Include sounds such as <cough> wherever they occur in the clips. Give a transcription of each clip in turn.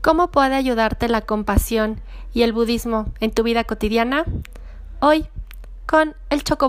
¿Cómo puede ayudarte la compasión y el budismo en tu vida cotidiana? Hoy, con el Choco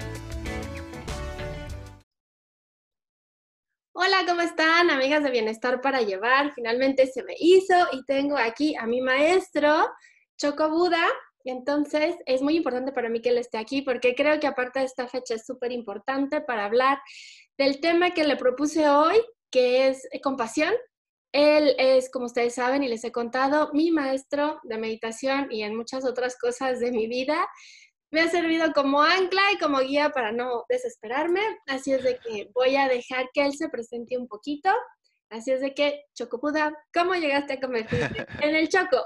Hola, ¿cómo están, amigas de Bienestar para Llevar? Finalmente se me hizo y tengo aquí a mi maestro, Choco Buda. Entonces, es muy importante para mí que él esté aquí porque creo que aparte de esta fecha es súper importante para hablar del tema que le propuse hoy, que es compasión. Él es, como ustedes saben y les he contado, mi maestro de meditación y en muchas otras cosas de mi vida me ha servido como ancla y como guía para no desesperarme. Así es de que voy a dejar que él se presente un poquito. Así es de que, Chocopuda, ¿cómo llegaste a convertirte <laughs> en el Choco?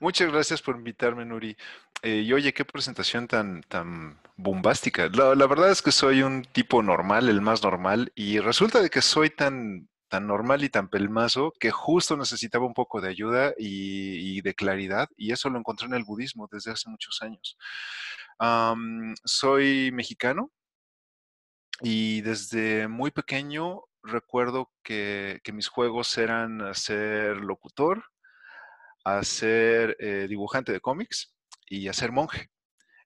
Muchas gracias por invitarme, Nuri. Eh, y oye, qué presentación tan, tan bombástica. La, la, verdad es que soy un tipo normal, el más normal, y resulta de que soy tan tan normal y tan pelmazo que justo necesitaba un poco de ayuda y, de claridad y eso lo encontré en el budismo desde hace muchos años. soy mexicano y desde muy pequeño recuerdo que, mis juegos eran ser locutor, ser eh, dibujante de cómics y ser monje.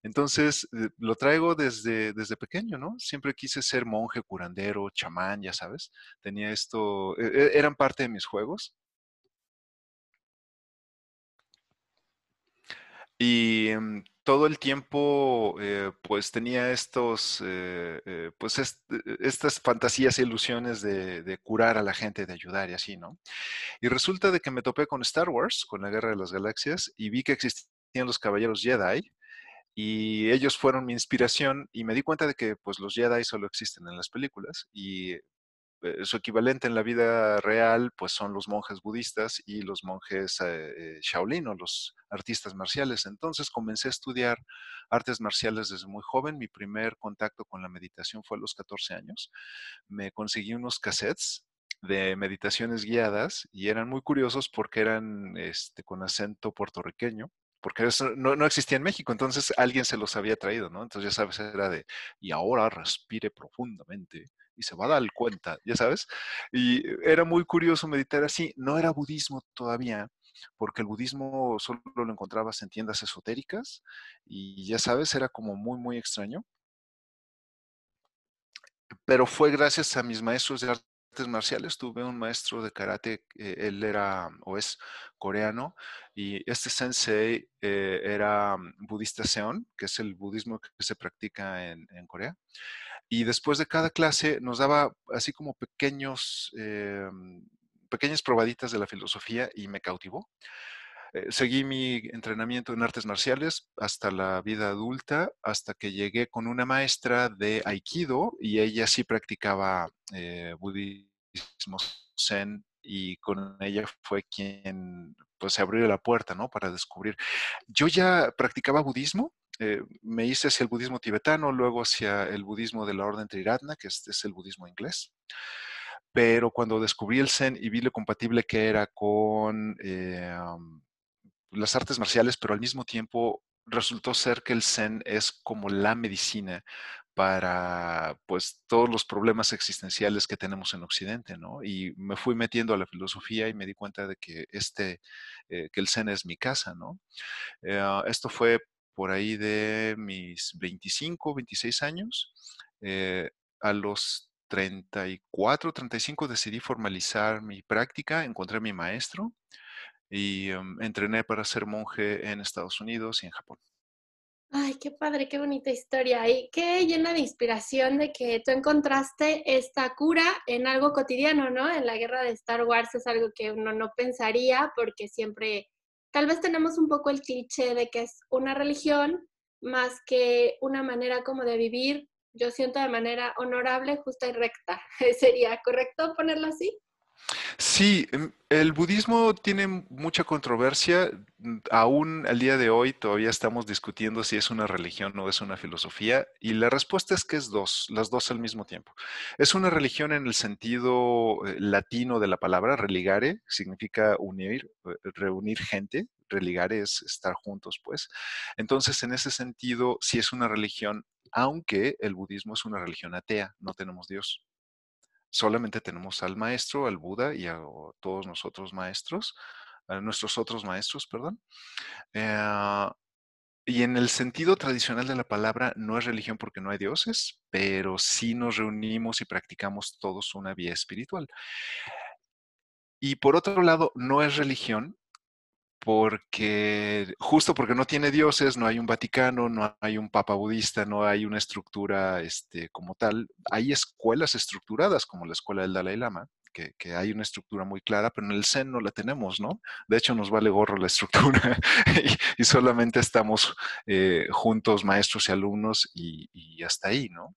Entonces, eh, lo traigo desde, desde pequeño, ¿no? Siempre quise ser monje, curandero, chamán, ya sabes. Tenía esto, e, e, eran parte de mis juegos. Y em, todo el tiempo, eh, pues tenía estos, eh, pues estas fantasías e ilusiones de, de, curar a la gente, de ayudar y así, ¿no? Y resulta de que me topé con Star Wars, con la Guerra de las Galaxias, y vi que existían los Caballeros Jedi, y ellos fueron mi inspiración y me di cuenta de que pues los Jedi solo existen en las películas y eh, su equivalente en la vida real pues son los monjes budistas y los monjes eh, eh, Shaolin o los artistas marciales. Entonces comencé a estudiar artes marciales desde muy joven. Mi primer contacto con la meditación fue a los 14 años. Me conseguí unos cassettes de meditaciones guiadas y eran muy curiosos porque eran este, con acento puertorriqueño porque eso no, no, existía en México, entonces alguien se los había traído, ¿no? Entonces ya sabes, era de, y ahora respire profundamente y se va a dar cuenta, ya sabes. Y era muy curioso meditar así, no era budismo todavía, porque el budismo solo lo encontrabas en tiendas esotéricas y ya sabes, era como muy, muy extraño. Pero fue gracias a mis maestros de artes marciales tuve un maestro de karate, eh, él era o es coreano, y este sensei eh, era mm, budista Seon, que es el budismo que se practica en, Corea. Y después de cada clase nos daba así como pequeños, eh, pequeñas probaditas de la filosofía y me cautivó. Seguí mi entrenamiento en artes marciales hasta la vida adulta, hasta que llegué con una maestra de Aikido y ella sí practicaba budismo zen y con ella fue quien pues se abrió la puerta, ¿no? Para descubrir. Yo ya practicaba budismo, eh, me hice hacia el budismo tibetano, luego hacia el budismo de la orden Triratna, que es el budismo inglés. Pero cuando descubrí el Zen y vi lo compatible que era con eh, las artes marciales, pero al mismo tiempo resultó ser que el Zen es como la medicina para pues todos los problemas existenciales que tenemos en Occidente, ¿no? Y me fui metiendo a la filosofía y me di cuenta de que este, eh, que el Zen es mi casa, ¿no? Eh, esto fue por ahí de mis 25, 26 años. Eh, a los 34, 35 decidí formalizar mi práctica, encontré a mi maestro y em, entrené para ser monje en Estados Unidos y en Japón. Ay, qué padre, qué bonita historia. Y qué llena de inspiración de que tú encontraste esta cura en algo cotidiano, ¿no? En la guerra de Star Wars es algo que uno no pensaría porque siempre, tal vez tenemos un poco el cliché de que es una religión más que una manera como de vivir, yo siento de manera honorable, justa y recta. <laughs> ¿Sería correcto ponerlo así? Sí, em, el budismo tiene mucha controversia. Aún al día de hoy todavía estamos discutiendo si es una religión o es una filosofía y la respuesta es que es dos, las dos al mismo tiempo. Es una religión en el sentido eh, latino de la palabra, religare, significa unir, eh, reunir gente, religare es estar juntos, pues. Entonces, en ese sentido, sí es una religión, aunque el budismo es una religión atea, no tenemos Dios solamente tenemos al maestro, al Buda y a todos nosotros maestros, a nuestros otros maestros, perdón. Eh, y en el sentido tradicional de la palabra, no es religión porque no hay dioses, pero sí nos reunimos y practicamos todos una vía espiritual. Y por otro lado, no es religión porque justo porque no tiene dioses, no hay un Vaticano, no hay un Papa budista, no hay una estructura este, como tal. Hay escuelas estructuradas como la escuela del Dalai Lama, que, hay una estructura muy clara, pero en el Zen no la tenemos, ¿no? De hecho, nos vale gorro la estructura <laughs> y, solamente estamos eh, juntos, maestros y alumnos, y, hasta ahí, ¿no?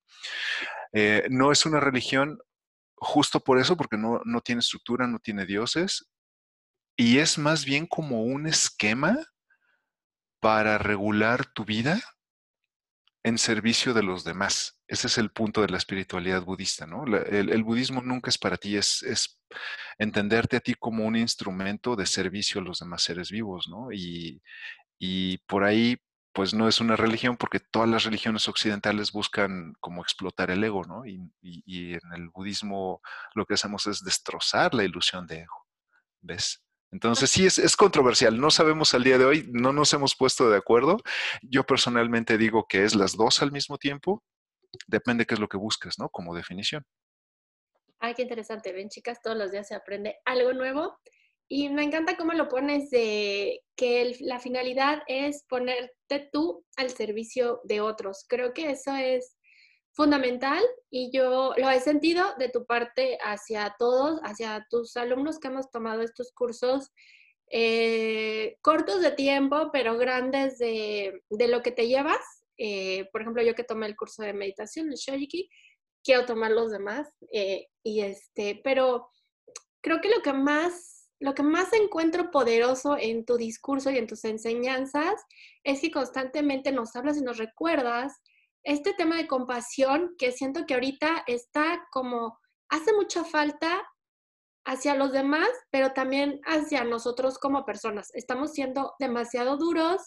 Eh, no es una religión justo por eso, porque no, no tiene estructura, no tiene dioses, y es más bien como un esquema para regular tu vida en servicio de los demás. Ese es el punto de la espiritualidad budista, ¿no? el, budismo nunca es para ti, es, entenderte a ti como un instrumento de servicio a los demás seres vivos, ¿no? Y, y por ahí, pues no es una religión porque todas las religiones occidentales buscan como explotar el ego, ¿no? Y, y en el budismo lo que hacemos es destrozar la ilusión de ego, ¿ves? Entonces sí, es, controversial. No sabemos al día de hoy, no nos hemos puesto de acuerdo. Yo personalmente digo que es las dos al mismo tiempo. Depende qué es lo que buscas, ¿no? Como definición. Ay, qué interesante. Ven, chicas, todos los días se aprende algo nuevo. Y me encanta cómo lo pones de que la finalidad es ponerte tú al servicio de otros. Creo que eso es fundamental y yo lo he sentido de tu parte hacia todos, hacia tus alumnos que hemos tomado estos cursos eh, cortos de tiempo, pero grandes de, lo que te llevas. Eh, por ejemplo, yo que tomé el curso de meditación, el Shojiki, quiero tomar los demás. Eh, y este, pero creo que lo que más lo que más encuentro poderoso en tu discurso y en tus enseñanzas es que constantemente nos hablas y nos recuerdas este tema de compasión que siento que ahorita está como, hace mucha falta hacia los demás, pero también hacia nosotros como personas. Estamos siendo demasiado duros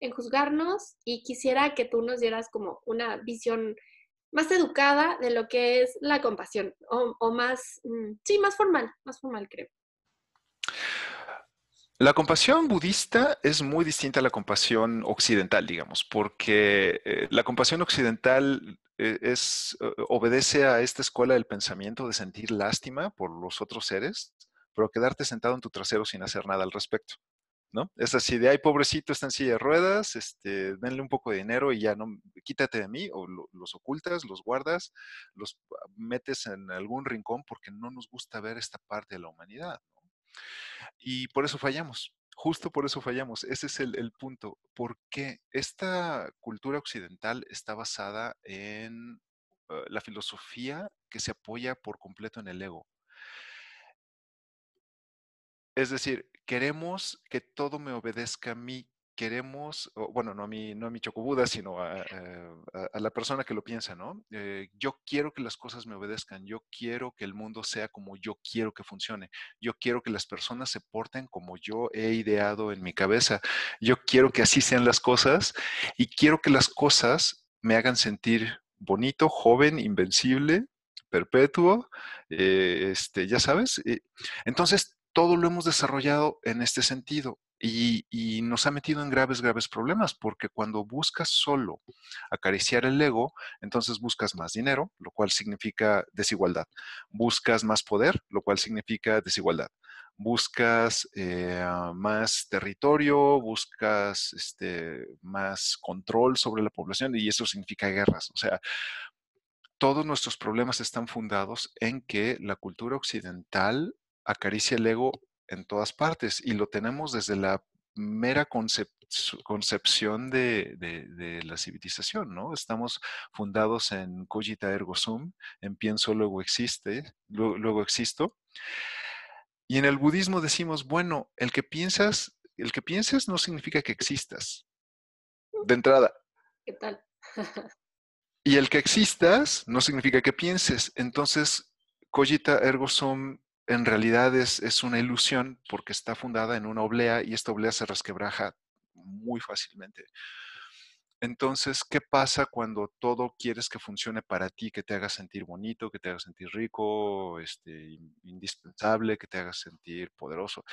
en juzgarnos y quisiera que tú nos dieras como una visión más educada de lo que es la compasión o, o más, mm, sí, más formal, más formal creo. La compasión budista es muy distinta a la compasión occidental, digamos, porque eh, la compasión occidental eh, es, eh, obedece a esta escuela del pensamiento de sentir lástima por los otros seres, pero quedarte sentado en tu trasero sin hacer nada al respecto. ¿No? Es así de, ay, pobrecito, está en silla de ruedas, este, denle un poco de dinero y ya no, quítate de mí, o los ocultas, los guardas, los metes en algún rincón porque no nos gusta ver esta parte de la humanidad. Y por eso fallamos, justo por eso fallamos. Ese es el, punto. Porque esta cultura occidental está basada en eh, la filosofía que se apoya por completo en el ego. Es decir, queremos que todo me obedezca a mí, queremos, bueno, no a mi, no a mi chocobuda, sino a, eh, la persona que lo piensa, ¿no? Eh, yo quiero que las cosas me obedezcan, yo quiero que el mundo sea como yo quiero que funcione, yo quiero que las personas se porten como yo he ideado en mi cabeza, yo quiero que así sean las cosas y quiero que las cosas me hagan sentir bonito, joven, invencible, perpetuo, eh, este, ya sabes. entonces, todo lo hemos desarrollado en este sentido Y, nos ha metido en graves, graves problemas, porque cuando buscas solo acariciar el ego, entonces buscas más dinero, lo cual significa desigualdad. Buscas más poder, lo cual significa desigualdad. Buscas eh, más territorio, buscas este, más control sobre la población y eso significa guerras. O sea, todos nuestros problemas están fundados en que la cultura occidental acaricia el ego en todas partes y lo tenemos desde la mera concepción de, la civilización, ¿no? Estamos fundados en cogita ergo sum, en pienso luego existe, luego, existo. Y en el budismo decimos, bueno, el que piensas, el que pienses no significa que existas. De entrada. ¿Qué tal? <laughs> y el que existas no significa que pienses. Entonces, cogita ergo sum en realidad es, una ilusión porque está fundada en una oblea y esta oblea se resquebraja muy fácilmente. Entonces, ¿qué pasa cuando todo quieres que funcione para ti, que te haga sentir bonito, que te haga sentir rico, este, indispensable, que te haga sentir poderoso?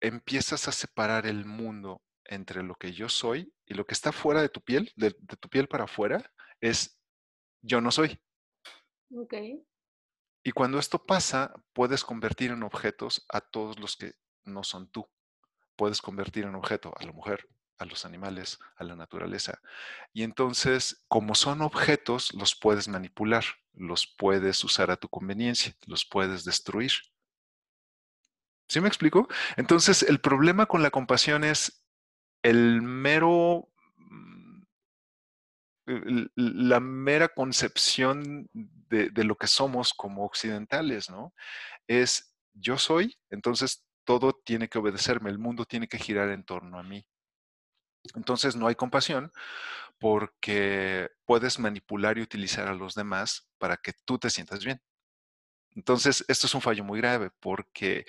Empiezas a separar el mundo entre lo que yo soy y lo que está fuera de tu piel, de, tu piel para afuera, es yo no soy. Ok. Y cuando esto pasa, puedes convertir en objetos a todos los que no son tú. Puedes convertir en objeto a la mujer, a los animales, a la naturaleza. Y entonces, como son objetos, los puedes manipular, los puedes usar a tu conveniencia, los puedes destruir. ¿Sí me explico? Entonces, el problema con la compasión es el mero la mera concepción de, lo que somos como occidentales, ¿no? Es yo soy, entonces todo tiene que obedecerme, el mundo tiene que girar en torno a mí. Entonces no hay compasión porque puedes manipular y utilizar a los demás para que tú te sientas bien. Entonces, esto es un fallo muy grave porque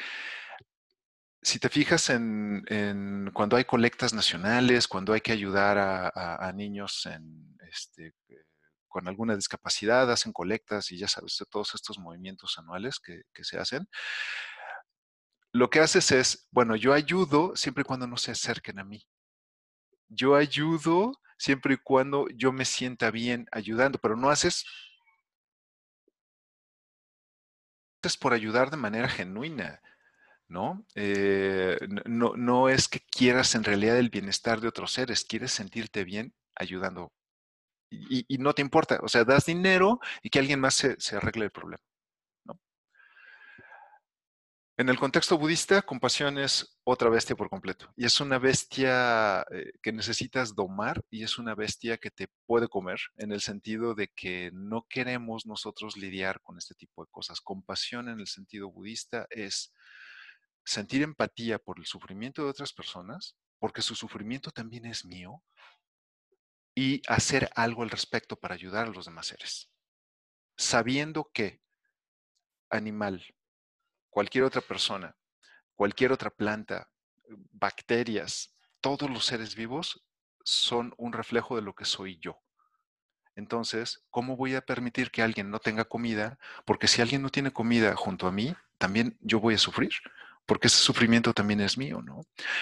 si te fijas en, cuando hay colectas nacionales, cuando hay que ayudar a, niños este, eh, con alguna discapacidad, hacen colectas y ya sabes, todos estos movimientos anuales que, se hacen, lo que haces es, bueno, yo ayudo siempre y cuando no se acerquen a mí. Yo ayudo siempre y cuando yo me sienta bien ayudando, pero no haces es por ayudar de manera genuina. Eh, ¿no? no, es que quieras en realidad el bienestar de otros seres, quieres sentirte bien ayudando. Y, no te importa, o sea, das dinero y que alguien más se, arregle el problema. En el contexto budista, compasión es otra bestia por completo. Y es una bestia eh, que necesitas domar y es una bestia que te puede comer en el sentido de que no queremos nosotros lidiar con este tipo de cosas. Compasión en el sentido budista es sentir empatía por el sufrimiento de otras personas, porque su sufrimiento también es mío, y hacer algo al respecto para ayudar a los demás seres. Sabiendo que animal, cualquier otra persona, cualquier otra planta, bacterias, todos los seres vivos son un reflejo de lo que soy yo. Entonces, ¿cómo voy a permitir que alguien no tenga comida? Porque si alguien no tiene comida junto a mí, también yo voy a sufrir porque ese sufrimiento también es mío, ¿no?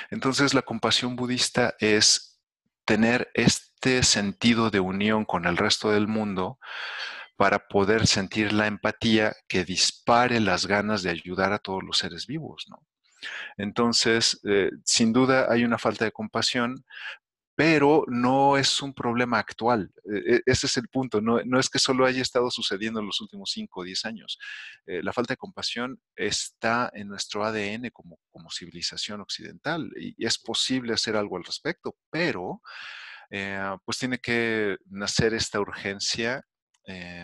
Entonces la compasión budista es tener este sentido de unión con el resto del mundo para poder sentir la empatía que dispare las ganas de ayudar a todos los seres vivos, ¿no? Entonces, eh, sin duda hay una falta de compasión, pero no es un problema actual. E, e, ese es el punto. No, es que solo haya estado sucediendo en los últimos 5 o 10 años. Eh, la falta de compasión está en nuestro ADN como civilización occidental y, es posible hacer algo al respecto, pero eh, pues tiene que nacer esta urgencia eh,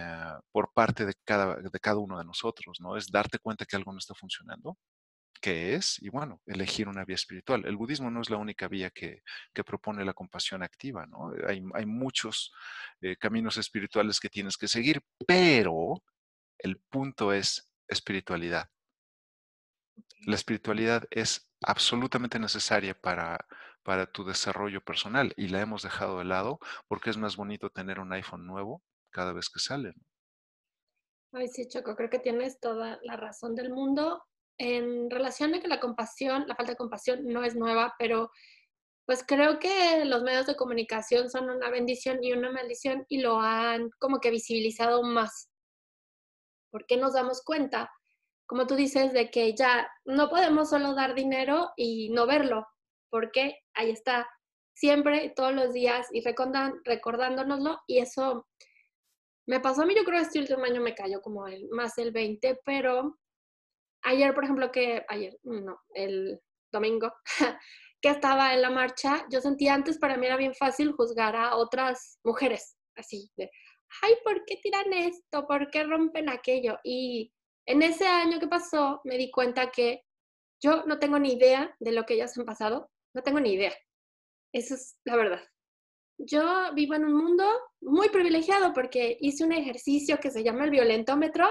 por parte de cada, de cada uno de nosotros, ¿no? Es darte cuenta que algo no está funcionando qué es y bueno, elegir una vía espiritual. El budismo no es la única vía que, propone la compasión activa, ¿no? Hay, muchos eh, caminos espirituales que tienes que seguir, pero el punto es espiritualidad. La espiritualidad es absolutamente necesaria para, para tu desarrollo personal y la hemos dejado de lado porque es más bonito tener un iPhone nuevo cada vez que sale. Ay, sí, Choco, creo que tienes toda la razón del mundo en relación a que la compasión, la falta de compasión no es nueva, pero pues creo que los medios de comunicación son una bendición y una maldición y lo han como que visibilizado más. Porque nos damos cuenta, como tú dices, de que ya no podemos solo dar dinero y no verlo, porque ahí está siempre, todos los días y recordándonoslo y eso me pasó a mí, yo creo que este último año me cayó como el, más el 20, pero ayer, por ejemplo, que ayer, no, el domingo, <laughs> que estaba en la marcha, yo sentía antes para mí era bien fácil juzgar a otras mujeres, así de, ay, ¿por qué tiran esto? ¿Por qué rompen aquello? Y en ese año que pasó me di cuenta que yo no tengo ni idea de lo que ellas han pasado, no tengo ni idea. Esa es la verdad. Yo vivo en un mundo muy privilegiado porque hice un ejercicio que se llama el violentómetro,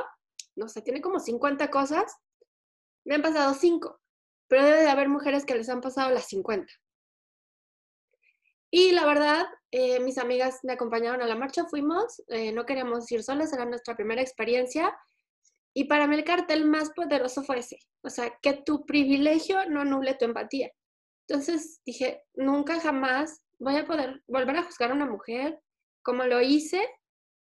no sé, tiene como 50 cosas, me han pasado 5 pero debe de haber mujeres que les han pasado las 50. Y la verdad, eh, mis amigas me acompañaron a la marcha, fuimos, eh, no queríamos ir solas, era nuestra primera experiencia. Y para mí el cartel más poderoso fue ese, o sea, que tu privilegio no anule tu empatía. Entonces dije, nunca jamás voy a poder volver a juzgar a una mujer como lo hice,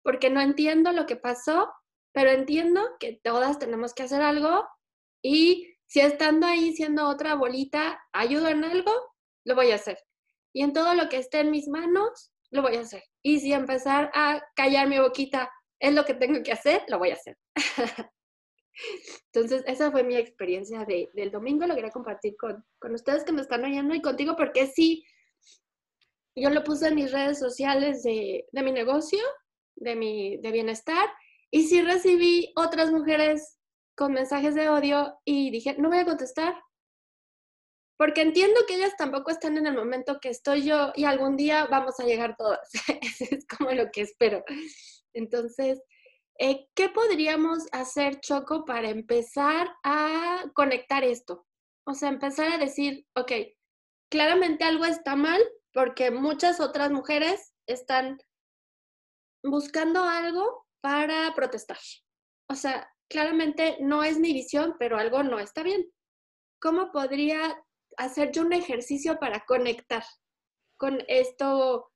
porque no entiendo lo que pasó, pero entiendo que todas tenemos que hacer algo y si estando ahí siendo otra bolita ayudo en algo, lo voy a hacer. Y en todo lo que esté en mis manos, lo voy a hacer. Y si empezar a callar mi boquita es lo que tengo que hacer, lo voy a hacer. <laughs> Entonces, esa fue mi experiencia del domingo. Lo quería compartir con, con ustedes que me están oyendo y contigo porque sí, yo lo puse en mis redes sociales de, de mi negocio, de mi de bienestar, y sí recibí otras mujeres con mensajes de odio y dije, no voy a contestar. Porque entiendo que ellas tampoco están en el momento que estoy yo y algún día vamos a llegar todas. <laughs> es como lo que espero. Entonces, eh, ¿qué podríamos hacer, Choco, para empezar a conectar esto? O sea, empezar a decir, ok, claramente algo está mal porque muchas otras mujeres están buscando algo para protestar. O sea, claramente no es mi visión, pero algo no está bien. ¿Cómo podría hacer yo un ejercicio para conectar con esto,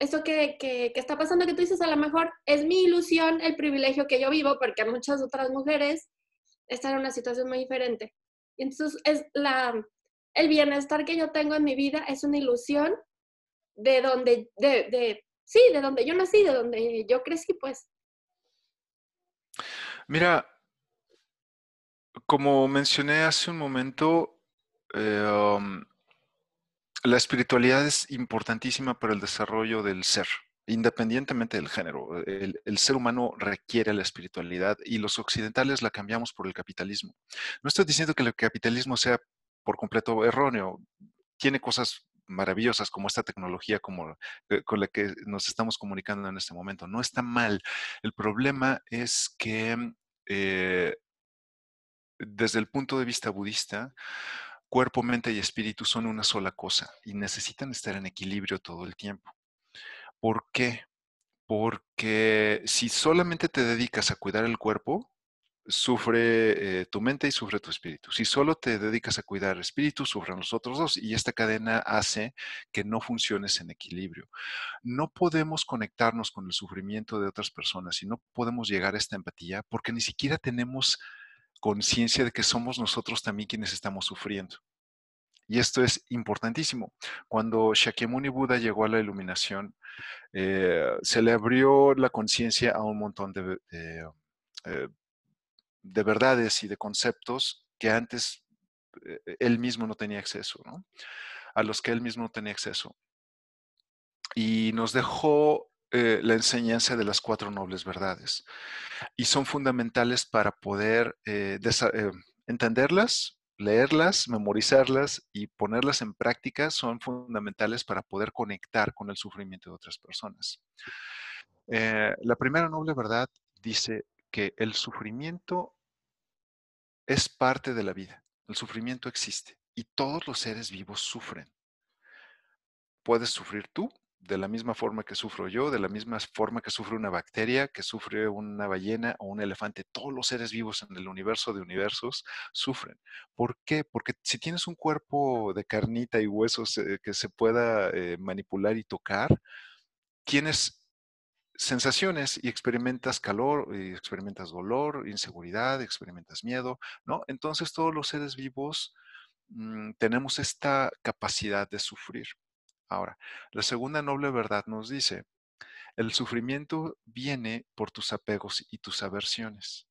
esto que, que, está pasando que tú dices, a lo mejor es mi ilusión, el privilegio que yo vivo, porque muchas otras mujeres están en una situación muy diferente. Entonces, es la, el bienestar que yo tengo en mi vida es una ilusión de donde, de, de, sí, de donde yo nací, de donde yo crecí, pues. Mira, como mencioné hace un momento, eh, um, la espiritualidad es importantísima para el desarrollo del ser, independientemente del género. El, ser humano requiere la espiritualidad y los occidentales la cambiamos por el capitalismo. No estoy diciendo que el capitalismo sea por completo erróneo. Tiene cosas maravillosas como esta tecnología como, eh, con la que nos estamos comunicando en este momento. No está mal. El problema es que eh, desde el punto de vista budista, cuerpo, mente y espíritu son una sola cosa y necesitan estar en equilibrio todo el tiempo. ¿Por qué? Porque si solamente te dedicas a cuidar el cuerpo, sufre eh, tu mente y sufre tu espíritu. Si solo te dedicas a cuidar el espíritu, sufren los otros dos y esta cadena hace que no funciones en equilibrio. No podemos conectarnos con el sufrimiento de otras personas y no podemos llegar a esta empatía porque ni siquiera tenemos conciencia de que somos nosotros también quienes estamos sufriendo. Y esto es importantísimo. Cuando Shakyamuni Buda llegó a la iluminación, eh, se le abrió la conciencia a un montón de, eh, de verdades y de conceptos que antes eh, él mismo no tenía acceso, ¿no? a los que él mismo no tenía acceso. Y nos dejó eh, la enseñanza de las cuatro nobles verdades y son fundamentales para poder eh, entenderlas, leerlas, memorizarlas y ponerlas en práctica son fundamentales para poder conectar con el sufrimiento de otras personas. la primera noble verdad dice que el sufrimiento es parte de la vida. El sufrimiento existe y todos los seres vivos sufren. Puedes sufrir tú de la misma forma que sufro yo, de la misma forma que sufre una bacteria, que sufre una ballena o un elefante. Todos los seres vivos en el universo de universos sufren. ¿Por qué? Porque si tienes un cuerpo de carnita y huesos eh, que se pueda eh, manipular y tocar, tienes sensaciones y experimentas calor, y experimentas dolor, inseguridad, experimentas miedo, ¿no? Entonces todos los seres vivos mm, tenemos esta capacidad de sufrir. Ahora, la segunda noble verdad nos dice, el sufrimiento viene por tus apegos y tus aversiones.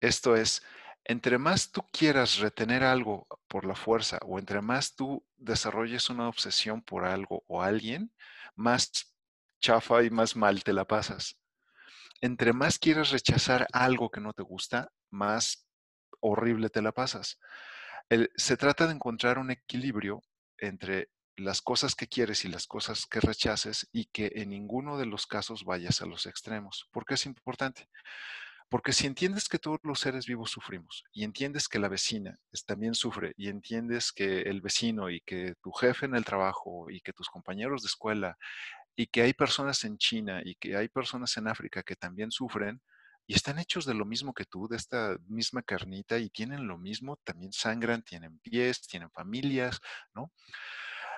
Esto es, entre más tú quieras retener algo por la fuerza o entre más tú desarrolles una obsesión por algo o alguien, más chafa y más mal te la pasas. Entre más quieras rechazar algo que no te gusta, más horrible te la pasas. se trata de encontrar un equilibrio entre las cosas que quieres y las cosas que rechaces y que en ninguno de los casos vayas a los extremos. ¿Por qué es importante? Porque si entiendes que todos los seres vivos sufrimos y entiendes que la vecina también sufre y entiendes que el vecino y que tu jefe en el trabajo y que tus compañeros de escuela y que hay personas en China y que hay personas en África que también sufren y están hechos de lo mismo que tú, de esta misma carnita y tienen lo mismo, también sangran, tienen pies, tienen familias, ¿no?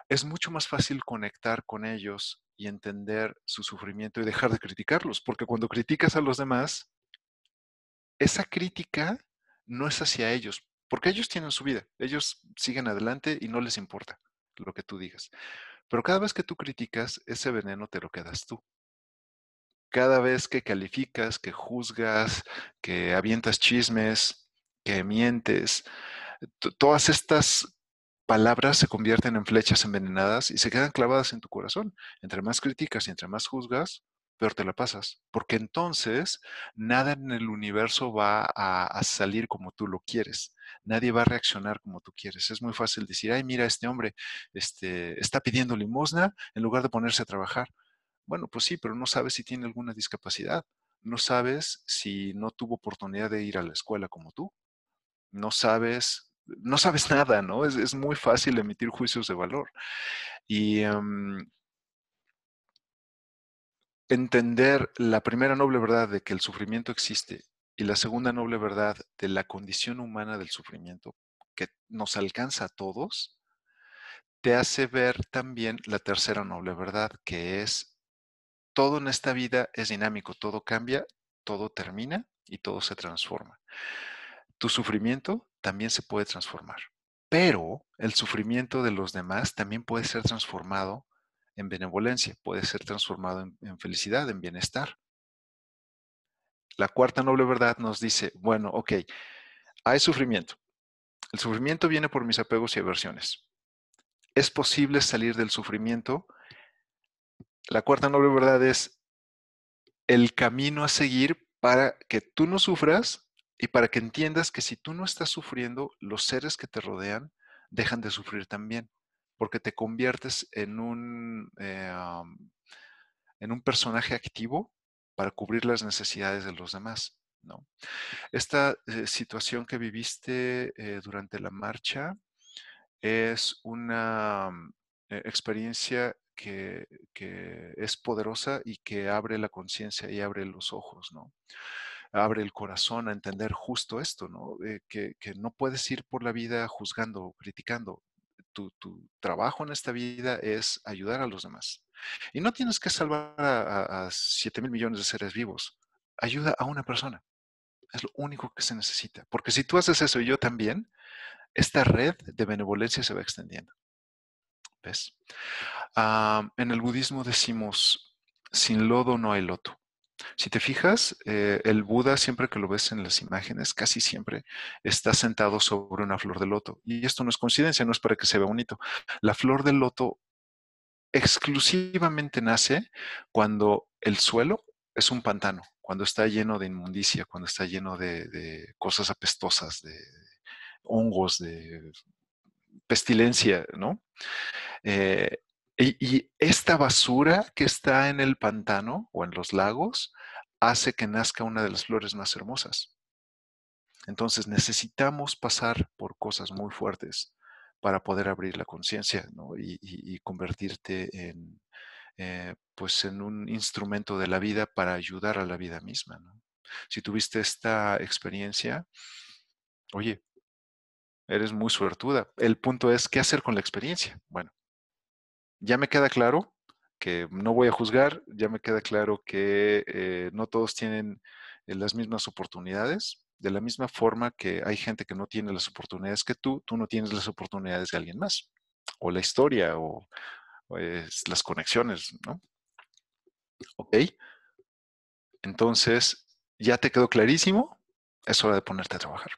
Es mucho más fácil conectar con ellos y entender su sufrimiento y dejar de criticarlos, porque cuando criticas a los demás, esa crítica no es hacia ellos, porque ellos tienen su vida, ellos siguen adelante y no les importa lo que tú digas. Pero cada vez que tú criticas, ese veneno te lo quedas tú. Cada vez que calificas, que juzgas, que avientas chismes, que mientes, todas estas palabras se convierten en flechas envenenadas y se quedan clavadas en tu corazón. Entre más criticas y entre más juzgas, peor te la pasas, porque entonces nada en el universo va a, salir como tú lo quieres, nadie va a reaccionar como tú quieres. Es muy fácil decir, ay, mira, este hombre este, está pidiendo limosna en lugar de ponerse a trabajar. Bueno, pues sí, pero no sabes si tiene alguna discapacidad, no sabes si no tuvo oportunidad de ir a la escuela como tú, no sabes, no sabes <laughs> nada, ¿no? Es, muy fácil emitir juicios de valor. Y em, entender la primera noble verdad de que el sufrimiento existe y la segunda noble verdad de la condición humana del sufrimiento que nos alcanza a todos, te hace ver también la tercera noble verdad, que es todo en esta vida es dinámico, todo cambia, todo termina y todo se transforma. Tu sufrimiento también se puede transformar, pero el sufrimiento de los demás también puede ser transformado en benevolencia, puede ser transformado en, felicidad, en bienestar. La cuarta noble verdad nos dice, bueno, ok, hay sufrimiento. El sufrimiento viene por mis apegos y aversiones. ¿Es posible salir del sufrimiento? La cuarta noble verdad es el camino a seguir para que tú no sufras y para que entiendas que si tú no estás sufriendo, los seres que te rodean dejan de sufrir también porque te conviertes en un, eh, en un personaje activo para cubrir las necesidades de los demás. ¿no? Esta eh, situación que viviste eh, durante la marcha es una experiencia que, es poderosa y que abre la conciencia y abre los ojos, ¿no? Abre el corazón a entender justo esto, ¿no? que, que, no puedes ir por la vida juzgando o criticando tu, trabajo en esta vida es ayudar a los demás. Y no tienes que salvar a, 7 mil millones de seres vivos. Ayuda a una persona. Es lo único que se necesita. Porque si tú haces eso y yo también, esta red de benevolencia se va extendiendo. ¿Ves? en el budismo decimos, sin lodo no hay loto. Si te fijas, eh, el Buda, siempre que lo ves en las imágenes, casi siempre está sentado sobre una flor de loto. Y esto no es coincidencia, no es para que se vea bonito. La flor del loto exclusivamente nace cuando el suelo es un pantano, cuando está lleno de inmundicia, cuando está lleno de, cosas apestosas, de hongos, de pestilencia, ¿no? Eh, y, esta basura que está en el pantano o en los lagos hace que nazca una de las flores más hermosas. Entonces necesitamos pasar por cosas muy fuertes para poder abrir la conciencia y, convertirte en, eh, pues en un instrumento de la vida para ayudar a la vida misma. Si tuviste esta experiencia, oye, eres muy suertuda. El punto es, ¿qué hacer con la experiencia? Bueno, ya me queda claro que no voy a juzgar, ya me queda claro que eh, no todos tienen eh, las mismas oportunidades. De la misma forma que hay gente que no tiene las oportunidades que tú, tú no tienes las oportunidades de alguien más. O la historia, o, las conexiones, ¿no? Ok. Entonces, ¿ya te quedó clarísimo? Es hora de ponerte a trabajar.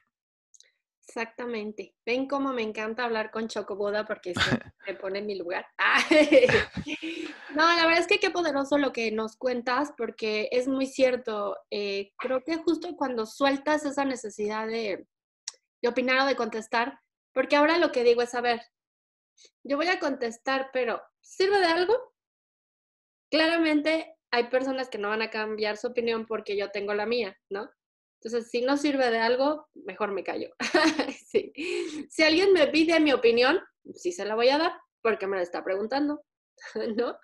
Exactamente. Ven cómo me encanta hablar con Chocoboda porque <laughs> se me pone en mi lugar. <laughs> no, la verdad es que qué poderoso lo que nos cuentas porque es muy cierto. Eh, creo que justo cuando sueltas esa necesidad de, de opinar o de contestar, porque ahora lo que digo es, a ver, yo voy a contestar, pero ¿sirve de algo? Claramente hay personas que no van a cambiar su opinión porque yo tengo la mía, ¿no? Entonces, si no sirve de algo, mejor me callo. <laughs> Si alguien me pide mi opinión, sí se la voy a dar porque me la está preguntando, <laughs> ¿no?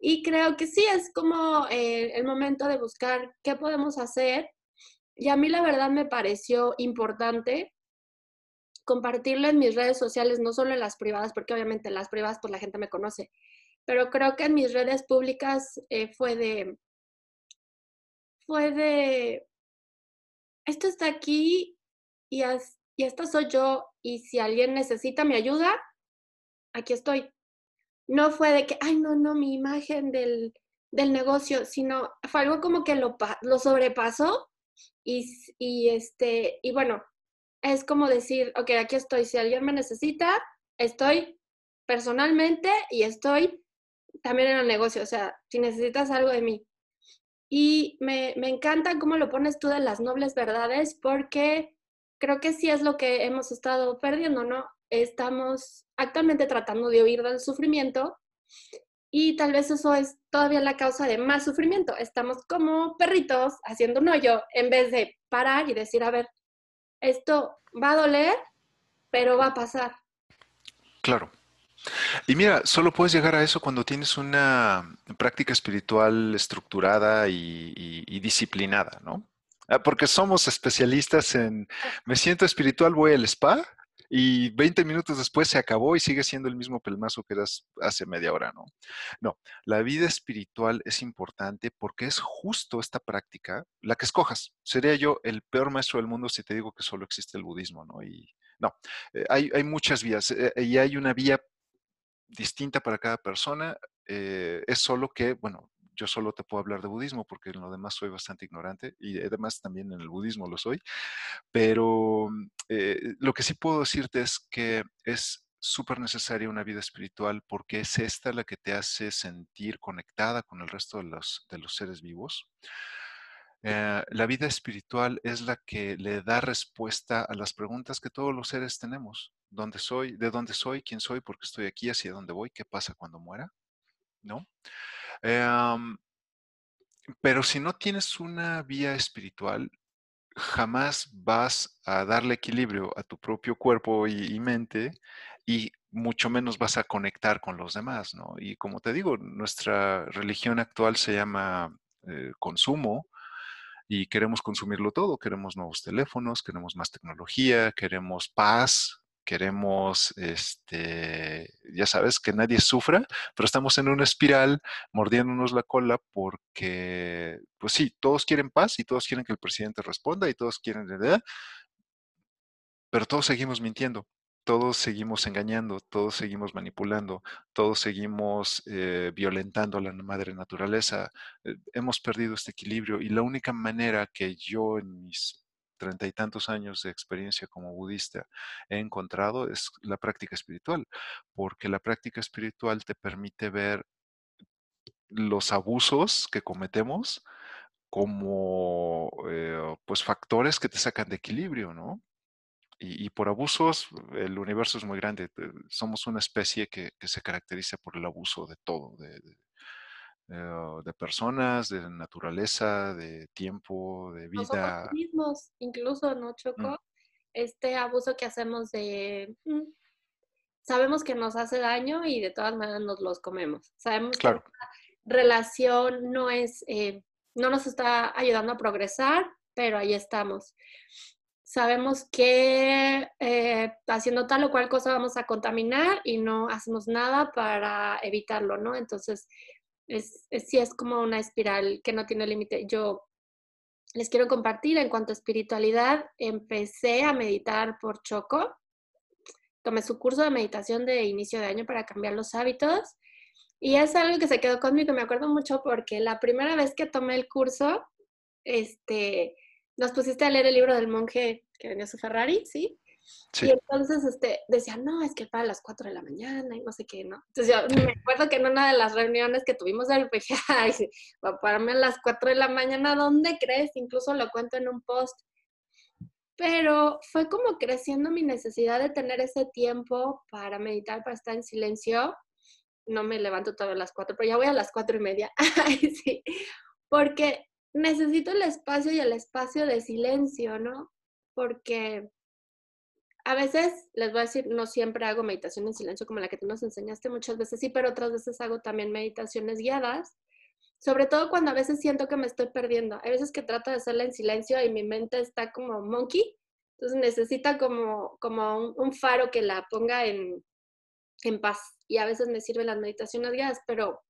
Y creo que sí, es como eh, el momento de buscar qué podemos hacer. Y a mí la verdad me pareció importante compartirlo en mis redes sociales, no solo en las privadas, porque obviamente en las privadas pues la gente me conoce, pero creo que en mis redes públicas eh, fue de, fue de, esto está aquí y, y esta soy yo y si alguien necesita mi ayuda, aquí estoy. No fue de que, ay, no, no, mi imagen del, del negocio, sino fue algo como que lo, lo sobrepasó y, y, este, y bueno, es como decir, ok, aquí estoy, si alguien me necesita, estoy personalmente y estoy también en el negocio, o sea, si necesitas algo de mí. Y me, me encanta cómo lo pones tú de las nobles verdades, porque creo que sí es lo que hemos estado perdiendo, ¿no? Estamos actualmente tratando de huir del sufrimiento y tal vez eso es todavía la causa de más sufrimiento. Estamos como perritos haciendo un hoyo en vez de parar y decir, a ver, esto va a doler, pero va a pasar. Claro. Y mira, solo puedes llegar a eso cuando tienes una práctica espiritual estructurada y, disciplinada, ¿no? Ah, porque somos especialistas en, me siento espiritual, voy al spa y 20 minutos después se acabó y sigue siendo el mismo pelmazo que eras hace media hora, ¿no? No, la vida espiritual es importante porque es justo esta práctica, la que escojas. Sería yo el peor maestro del mundo si te digo que solo existe el budismo, ¿no? Y no, eh, hay, hay, muchas vías eh, y hay una vía distinta para cada persona. Eh, es solo que, bueno, yo solo te puedo hablar de budismo porque en lo demás soy bastante ignorante y además también en el budismo lo soy, pero eh, lo que sí puedo decirte es que es súper necesaria una vida espiritual porque es esta la que te hace sentir conectada con el resto de los, de los seres vivos. Eh, la vida espiritual es la que le da respuesta a las preguntas que todos los seres tenemos. ¿Dónde soy? ¿De dónde soy? ¿Quién soy? ¿Por qué estoy aquí? ¿Hacia dónde voy? ¿Qué pasa cuando muera? ¿No? Em, pero si no tienes una vía espiritual, jamás vas a darle equilibrio a tu propio cuerpo y, mente y mucho menos vas a conectar con los demás, ¿no? Y como te digo, nuestra religión actual se llama eh, consumo y queremos consumirlo todo. Queremos nuevos teléfonos, queremos más tecnología, queremos paz, queremos, este, ya sabes, que nadie sufra, pero estamos en una espiral mordiéndonos la cola porque, pues sí, todos quieren paz y todos quieren que el presidente responda y todos quieren, pero todos seguimos mintiendo todos seguimos engañando, todos seguimos manipulando, todos seguimos eh, violentando a la madre naturaleza. Eh, hemos perdido este equilibrio y la única manera que yo en mis treinta y tantos años de experiencia como budista he encontrado es la práctica espiritual, porque la práctica espiritual te permite ver los abusos que cometemos como eh, pues factores que te sacan de equilibrio, ¿no? Y, por abusos, el universo es muy grande. Eh, somos una especie que, se caracteriza por el abuso de todo, de, de, personas, de naturaleza, de tiempo, de vida. Nosotros mismos, incluso, ¿no, mm. Choco? Este abuso que hacemos de... Mm, sabemos que nos hace daño y de todas maneras nos los comemos. Sabemos que la relación no es, eh, no nos está ayudando a progresar, pero ahí estamos. Sabemos que eh, haciendo tal o cual cosa vamos a contaminar y no hacemos nada para evitarlo, ¿no? Entonces, es, sí es como una espiral que no tiene límite. Yo les quiero compartir en cuanto a espiritualidad, empecé a meditar por Choco. Tomé su curso de meditación de inicio de año para cambiar los hábitos. Y es algo que se quedó conmigo, me acuerdo mucho porque la primera vez que tomé el curso, este, nos pusiste a leer el libro del monje que venía su Ferrari, ¿sí? Y entonces este, decía, no, es que para las 4 de la mañana y no sé qué, ¿no? Entonces yo me acuerdo que en una de las reuniones que tuvimos del <laughs> PGA, ay, va a pararme a las 4 de la mañana, ¿dónde crees? Incluso lo cuento en un post. Pero fue como creciendo mi necesidad de tener ese tiempo para meditar, para estar en silencio. No me levanto todas las 4, pero ya voy a las 4 y media. <laughs> sí. Porque necesito el espacio y el espacio de silencio, ¿no? Porque a veces, les voy a decir, no siempre hago meditación en silencio como la que tú nos enseñaste, muchas veces sí, pero otras veces hago también meditaciones guiadas, sobre todo cuando a veces siento que me estoy perdiendo. Hay veces que trato de hacerla en silencio y mi mente está como monkey, entonces necesita como, como un, faro que la ponga en, en paz. Y a veces me sirven las meditaciones guiadas, pero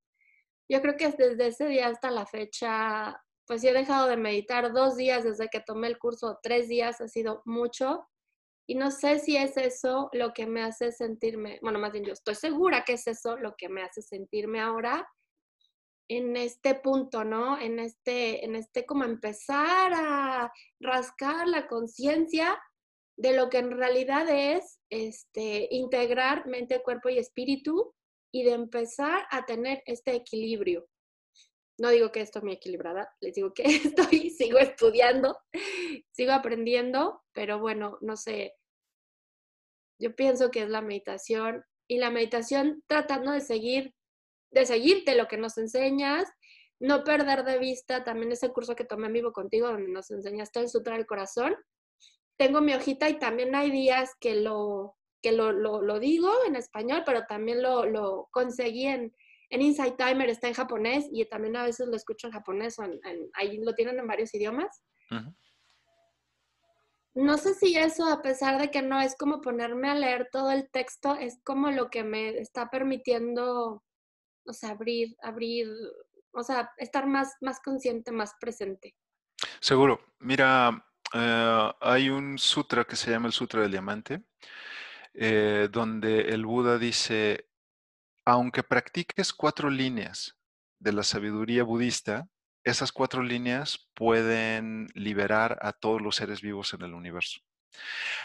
yo creo que desde ese día hasta la fecha, pues sí he dejado de meditar dos días desde que tomé el curso, tres días ha sido mucho y no sé si es eso lo que me hace sentirme, bueno, más bien yo estoy segura que es eso lo que me hace sentirme ahora en este punto, ¿no? En este, en este como empezar a rascar la conciencia de lo que en realidad es este, integrar mente, cuerpo y espíritu y de empezar a tener este equilibrio. No digo que estoy muy equilibrada, les digo que <laughs> estoy, sigo estudiando, sigo aprendiendo, pero bueno, no sé, yo pienso que es la meditación y la meditación tratando de seguir, de seguirte lo que nos enseñas, no perder de vista también ese curso que tomé en vivo contigo donde nos enseñaste el Sutra del Corazón. Tengo mi hojita y también hay días que lo, que lo, lo, digo en español, pero también lo, lo conseguí en, en Insight Timer, está en japonés y también a veces lo escucho en japonés, o ahí lo tienen en varios idiomas no sé si eso, a pesar de que no es como ponerme a leer todo el texto, es como lo que me está permitiendo, o sea, abrir, abrir, o sea, estar más, más consciente, más presente. Seguro. Mira, eh, hay un sutra que se llama el Sutra del Diamante, eh, donde el Buda dice, aunque practiques cuatro líneas de la sabiduría budista, esas cuatro líneas pueden liberar a todos los seres vivos en el universo.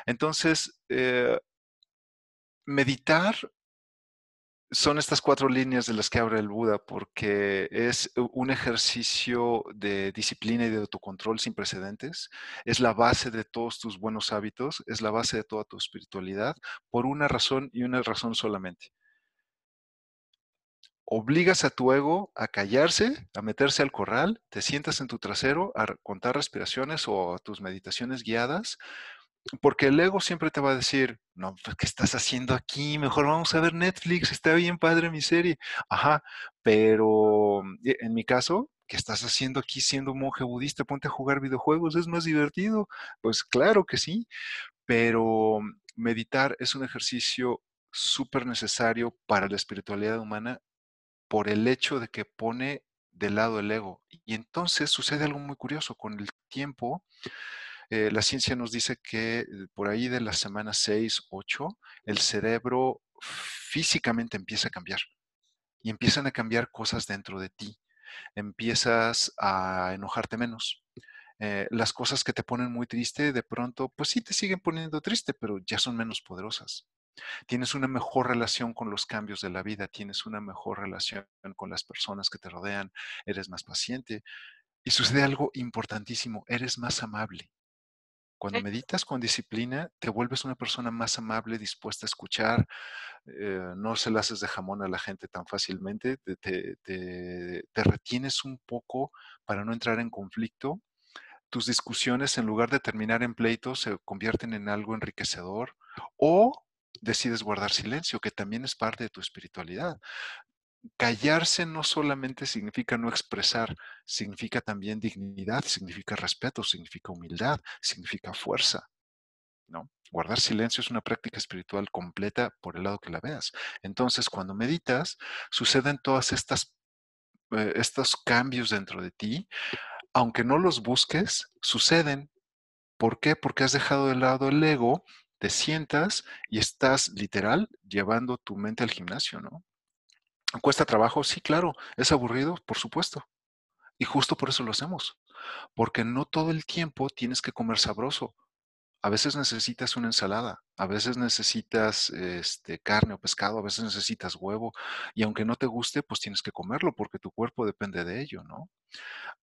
Entonces, eh, meditar son estas cuatro líneas de las que abre el Buda porque es un ejercicio de disciplina y de autocontrol sin precedentes. Es la base de todos tus buenos hábitos, es la base de toda tu espiritualidad por una razón y una razón solamente obligas a tu ego a callarse, a meterse al corral, te sientas en tu trasero a contar respiraciones o tus meditaciones guiadas, porque el ego siempre te va a decir, no, pues, ¿qué estás haciendo aquí? Mejor vamos a ver Netflix, está bien padre mi serie. Ajá, pero eh, en mi caso, ¿qué estás haciendo aquí siendo monje budista? Ponte a jugar videojuegos, es más divertido. Pues claro que sí, pero meditar es un ejercicio súper necesario para la espiritualidad humana por el hecho de que pone de lado el ego. Y entonces sucede algo muy curioso. Con el tiempo, eh, la ciencia nos dice que eh, por ahí de la semana 6, 8, el cerebro físicamente empieza a cambiar. Y empiezan a cambiar cosas dentro de ti. Empiezas a enojarte menos. Eh, las cosas que te ponen muy triste, de pronto, pues sí te siguen poniendo triste, pero ya son menos poderosas. Tienes una mejor relación con los cambios de la vida, tienes una mejor relación con las personas que te rodean, eres más paciente. Y sucede algo importantísimo, eres más amable. Cuando meditas con disciplina, te vuelves una persona más amable, dispuesta a escuchar, eh, no se la haces de jamón a la gente tan fácilmente, te, te retienes un poco para no entrar en conflicto. Tus discusiones, en lugar de terminar en pleitos, se convierten en algo enriquecedor o decides guardar silencio, que también es parte de tu espiritualidad. Callarse no solamente significa no expresar, significa también dignidad, significa respeto, significa humildad, significa fuerza. ¿no? Guardar silencio es una práctica espiritual completa por el lado que la veas. Entonces, cuando meditas, suceden todas estas eh, estos cambios dentro de ti, aunque no los busques, suceden. ¿Por qué? Porque has dejado de lado el ego, te sientas y estás literal llevando tu mente al gimnasio, ¿no? ¿Cuesta trabajo? Sí, claro. ¿Es aburrido? Por supuesto. Y justo por eso lo hacemos. Porque no todo el tiempo tienes que comer sabroso. A veces necesitas una ensalada, a veces necesitas este, carne o pescado, a veces necesitas huevo, y aunque no te guste, pues tienes que comerlo porque tu cuerpo depende de ello, ¿no?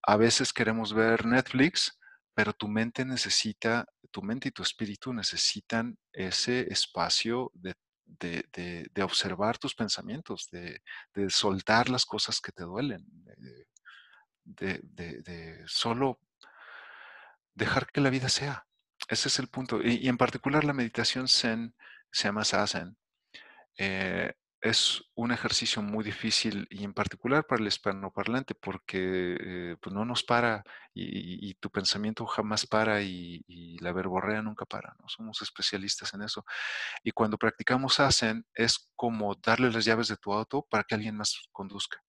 A veces queremos ver Netflix, pero tu mente necesita, tu mente y tu espíritu necesitan ese espacio de, observar tus pensamientos, de, soltar las cosas que te duelen, de solo dejar que la vida sea. Ese es el punto. Y, en particular la meditación Zen, se llama Zazen, eh, es un ejercicio muy difícil y en particular para el hispanoparlante porque eh, pues no nos para y, tu pensamiento jamás para y, la verborrea nunca para. ¿no? Somos especialistas en eso. Y cuando practicamos Zazen es como darle las llaves de tu auto para que alguien más conduzca.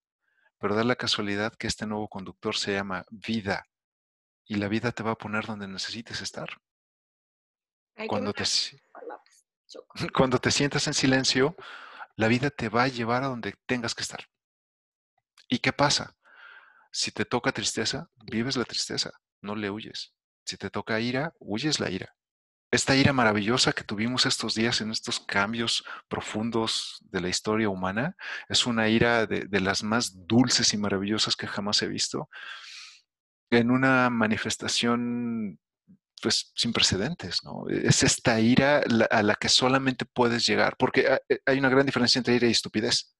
Pero da la casualidad que este nuevo conductor se llama vida y la vida te va a poner donde necesites estar. Cuando te, <laughs> cuando te sientas en silencio, la vida te va a llevar a donde tengas que estar. ¿Y qué pasa? Si te toca tristeza, vives la tristeza, no le huyes. Si te toca ira, huyes la ira. Esta ira maravillosa que tuvimos estos días en estos cambios profundos de la historia humana es una ira de, de las más dulces y maravillosas que jamás he visto. En una manifestación pues sin precedentes, ¿no? Es esta ira a la que solamente puedes llegar, porque eh, hay una gran diferencia entre ira y estupidez.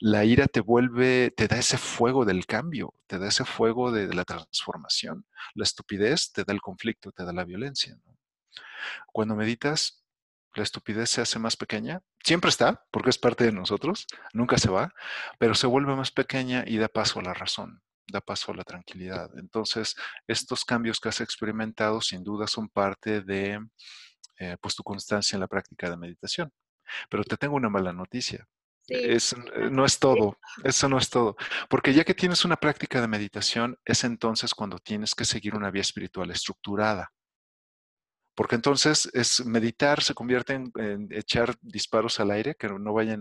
La ira te vuelve, te da ese fuego del cambio, te da ese fuego de, la transformación. La estupidez te da el conflicto, te da la violencia. Cuando meditas, la estupidez se hace más pequeña. Siempre está, porque es parte de nosotros, nunca se va, pero se vuelve más pequeña y da paso a la razón da paso a la tranquilidad. Entonces, estos cambios que has experimentado sin duda son parte de eh, pues, tu constancia en la práctica de meditación. Pero te tengo una mala noticia. Es, eh, no es todo, eso no es todo. Porque ya que tienes una práctica de meditación, es entonces cuando tienes que seguir una vía espiritual estructurada. Porque entonces es meditar se convierte en, echar disparos al aire que no, vayan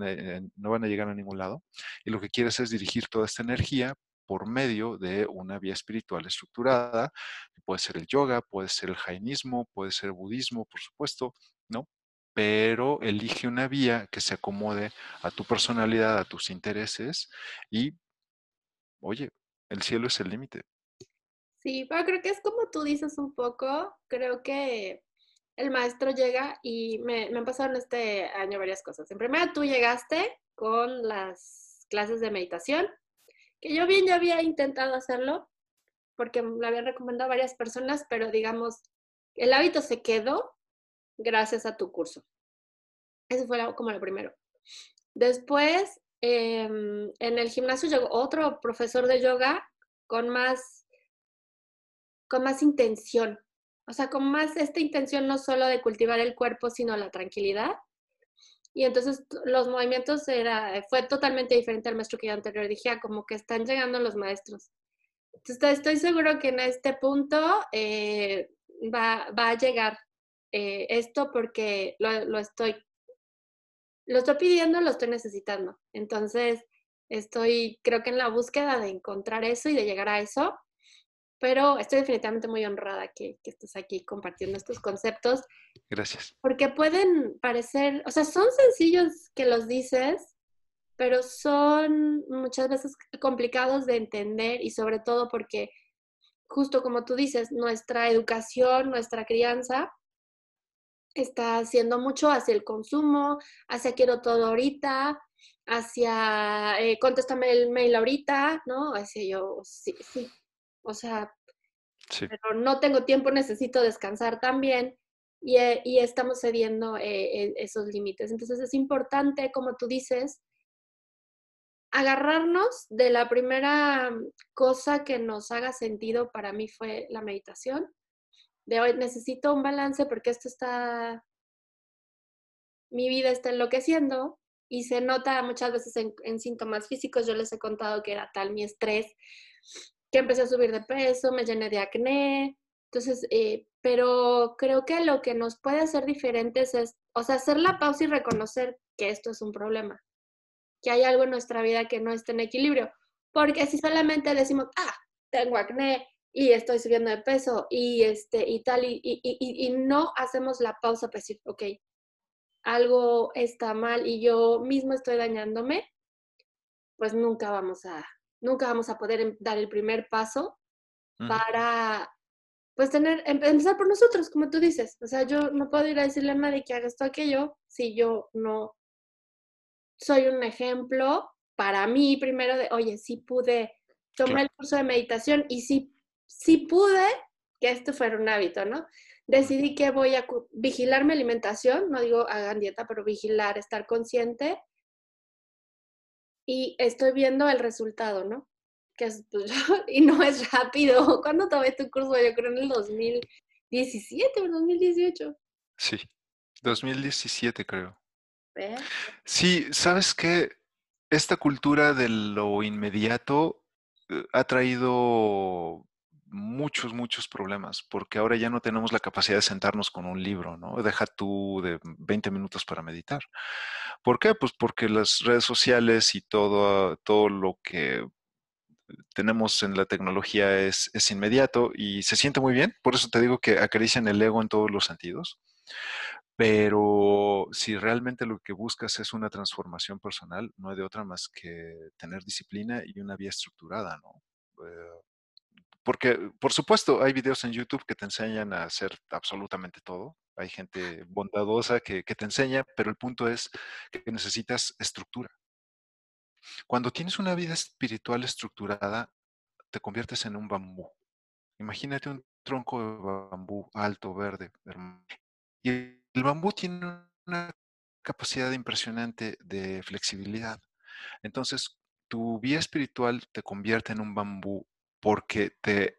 no van a llegar a ningún lado. Y lo que quieres es dirigir toda esta energía por medio de una vía espiritual estructurada. Puede ser el yoga, puede ser el jainismo, puede ser el budismo, por supuesto, ¿no? Pero elige una vía que se acomode a tu personalidad, a tus intereses y, oye, el cielo es el límite. Sí, pero creo que es como tú dices un poco, creo que el maestro llega y me, me han pasado en este año varias cosas. En primera, tú llegaste con las clases de meditación que yo bien ya había intentado hacerlo, porque lo habían recomendado varias personas, pero digamos, el hábito se quedó gracias a tu curso. Eso fue como lo primero. Después, em, en el gimnasio llegó otro profesor de yoga con más, con más intención. O sea, con más esta intención no solo de cultivar el cuerpo, sino la tranquilidad. Y entonces los movimientos era, fue totalmente diferente al maestro que yo anterior. Dije, como que están llegando los maestros. Entonces estoy seguro que en este punto eh, va, va, a llegar eh, esto porque lo, lo, estoy, lo estoy pidiendo, lo estoy necesitando. Entonces estoy, creo que en la búsqueda de encontrar eso y de llegar a eso pero estoy definitivamente muy honrada que, que estés aquí compartiendo estos conceptos. Gracias. Porque pueden parecer, o sea, son sencillos que los dices, pero son muchas veces complicados de entender y sobre todo porque, justo como tú dices, nuestra educación, nuestra crianza está haciendo mucho hacia el consumo, hacia quiero todo ahorita, hacia eh, contéstame el mail ahorita, ¿no? Hacia yo, sí, sí, o sea, pero no tengo tiempo, necesito descansar también. y, eh, y estamos cediendo eh, esos límites. Entonces es importante, como tú dices, agarrarnos de la primera cosa que nos haga sentido para mí fue la meditación. De hoy necesito un balance porque esto está, mi vida está enloqueciendo y se nota muchas veces en, síntomas físicos. Yo les he contado que era tal mi estrés que empecé a subir de peso, me llené de acné. Entonces, eh, pero creo que lo que nos puede hacer diferentes es, o sea, hacer la pausa y reconocer que esto es un problema que hay algo en nuestra vida que no está en equilibrio. Porque si solamente decimos, ah, tengo acné y estoy subiendo de peso y, este, y tal, y, y, y, no hacemos la pausa para decir, ok, algo está mal y yo mismo estoy dañándome, pues nunca vamos a, nunca vamos a poder em, dar el primer paso para, pues tener, em, empezar por nosotros, como tú dices. O sea, yo no puedo ir a decirle a nadie que haga esto aquello si yo no soy un ejemplo para mí primero de, oye, sí pude, tomar el curso de meditación y sí, sí pude que esto fuera un hábito, ¿no? Decidí que voy a vigilar mi alimentación, no digo hagan dieta, pero vigilar, estar consciente y estoy viendo el resultado, ¿no? Que es, pues, <laughs> y no es rápido. ¿Cuándo tomé tu curso? Yo creo en el 2017 o 2018. Sí, 2017 creo. Sí, sabes que esta cultura de lo inmediato eh, ha traído muchos, muchos problemas, porque ahora ya no tenemos la capacidad de sentarnos con un libro, ¿no? Deja tú de 20 minutos para meditar. ¿Por qué? Pues porque las redes sociales y todo, todo lo que tenemos en la tecnología es, es inmediato y se siente muy bien, por eso te digo que acarician el ego en todos los sentidos. Pero si realmente lo que buscas es una transformación personal, no hay de otra más que tener disciplina y una vía estructurada, ¿no? Porque, por supuesto, hay videos en YouTube que te enseñan a hacer absolutamente todo. Hay gente bondadosa que, te enseña, pero el punto es que necesitas estructura. Cuando tienes una vida espiritual estructurada, te conviertes en un bambú. Imagínate un tronco de bambú alto, verde. Y el bambú tiene una capacidad impresionante de flexibilidad. Entonces, tu vía espiritual te convierte en un bambú porque te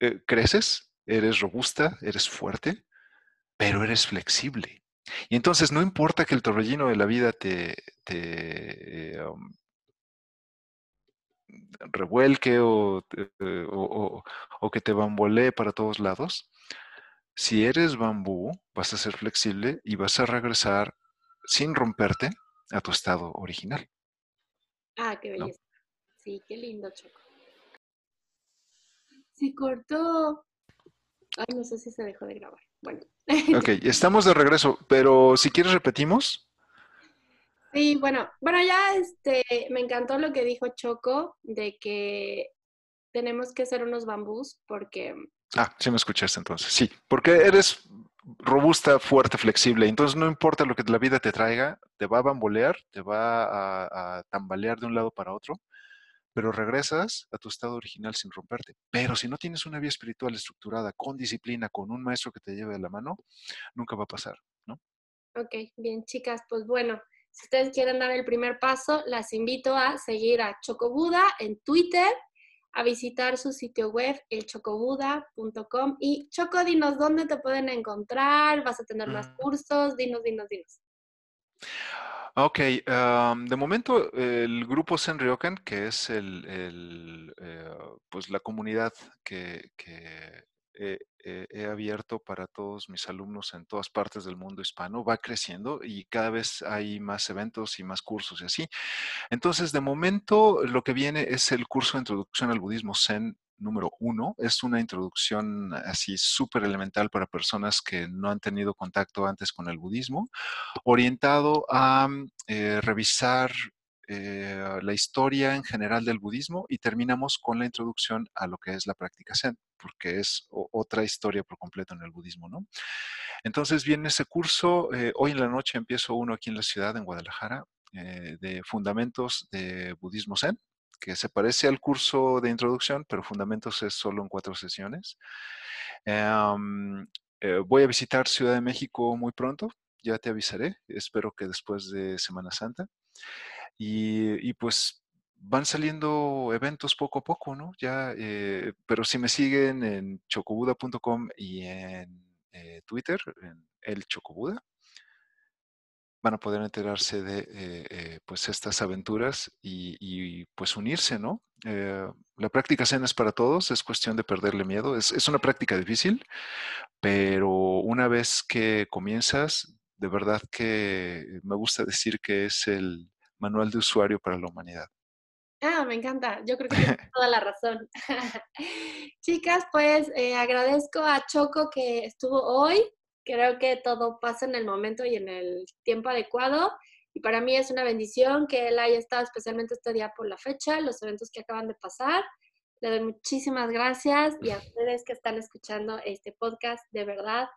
eh, creces, eres robusta, eres fuerte, pero eres flexible. Y entonces no importa que el torbellino de la vida te, eh, um, revuelque eh, o, o, que te bambolee para todos lados, si eres bambú, vas a ser flexible y vas a regresar sin romperte a tu estado original. Ah, qué belleza. Sí, qué lindo, Choco. Se cortó. Ay, no sé si se dejó de grabar. Bueno. Ok, estamos de regreso, pero si quieres repetimos. Sí, bueno, bueno, ya este, me encantó lo que dijo Choco de que tenemos que ser unos bambús porque Ah, sí me escuchaste entonces. Sí, porque eres robusta, fuerte, flexible. Entonces no importa lo que la vida te traiga, te va a bambolear, te va a, tambalear de un lado para otro, pero regresas a tu estado original sin romperte. Pero si no tienes una vida espiritual estructurada, con disciplina, con un maestro que te lleve de la mano, nunca va a pasar, ¿no? Ok, bien, chicas, pues bueno, si ustedes quieren dar el primer paso, las invito a seguir a Chocobuda en Twitter a visitar su sitio web, elchocobuda.com. Y Choco, dinos dónde te pueden encontrar, vas a tener más mm. cursos, dinos, dinos, dinos. Ok, de momento el grupo Senryokan, que es el, eh, pues la comunidad que he abierto para todos mis alumnos en todas partes del mundo hispano, va creciendo y cada vez hay más eventos y más cursos y así. Entonces, de momento, lo que viene es el curso de introducción al budismo Zen número uno. Es una introducción así súper elemental para personas que no han tenido contacto antes con el budismo, orientado a eh, revisar eh, la historia en general del budismo y terminamos con la introducción a lo que es la práctica Zen, porque es otra historia por completo en el budismo, ¿no? Entonces viene ese curso, eh, hoy en la noche empiezo uno aquí en la ciudad, en Guadalajara, eh, de Fundamentos de Budismo Zen, que se parece al curso de introducción, pero Fundamentos es solo en cuatro sesiones. Eh, voy a visitar Ciudad de México muy pronto, ya te avisaré, espero que después de Semana Santa. Y, pues van saliendo eventos poco a poco, ¿no? Ya, eh, pero si me siguen en chocobuda.com y en eh, Twitter, en el Chocobuda, van a poder enterarse de eh, pues estas aventuras y, pues unirse, ¿no? La práctica Zen es para todos, es cuestión de perderle miedo, es, es, una práctica difícil, pero una vez que comienzas, de verdad que me gusta decir que es el manual de usuario para la humanidad. Ah, me encanta. Yo creo que tienes <laughs> toda la razón. <laughs> Chicas, pues agradezco a Choco que estuvo hoy Creo que todo pasa en el momento y en el tiempo adecuado. Y para mí es una bendición que él haya estado especialmente este día por la fecha, los eventos que acaban de pasar. Le doy muchísimas gracias y a <laughs> ustedes que están escuchando este podcast, de verdad.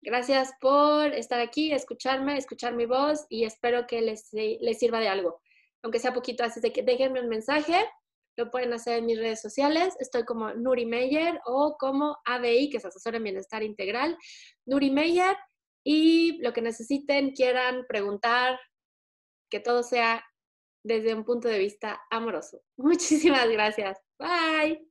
Gracias por estar aquí, escucharme, escuchar mi voz y espero que les, les sirva de algo. Aunque sea poquito, así que déjenme un mensaje lo pueden hacer en mis redes sociales. Estoy como Nuri Meyer o como ABI, que es Asesor en Bienestar Integral. Nuri Meyer. Y lo que necesiten, quieran preguntar, que todo sea desde un punto de vista amoroso. <laughs> Muchísimas gracias. Bye.